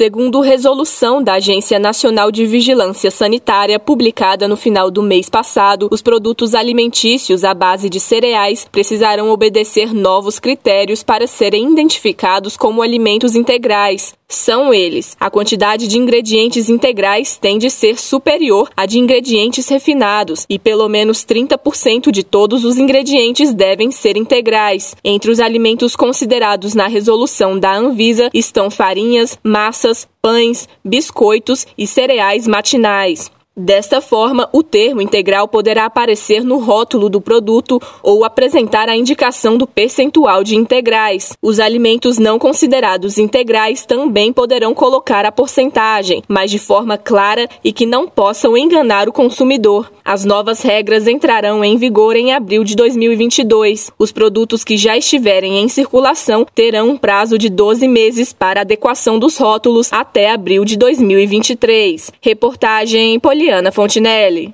Segundo resolução da Agência Nacional de Vigilância Sanitária, publicada no final do mês passado, os produtos alimentícios à base de cereais precisarão obedecer novos critérios para serem identificados como alimentos integrais. São eles: a quantidade de ingredientes integrais tem de ser superior à de ingredientes refinados e pelo menos 30% de todos os ingredientes devem ser integrais. Entre os alimentos considerados na resolução da Anvisa estão farinhas, massas, pães, biscoitos e cereais matinais. Desta forma, o termo integral poderá aparecer no rótulo do produto ou apresentar a indicação do percentual de integrais. Os alimentos não considerados integrais também poderão colocar a porcentagem, mas de forma clara e que não possam enganar o consumidor. As novas regras entrarão em vigor em abril de 2022. Os produtos que já estiverem em circulação terão um prazo de 12 meses para adequação dos rótulos até abril de 2023. Reportagem Poliana Fontinelli.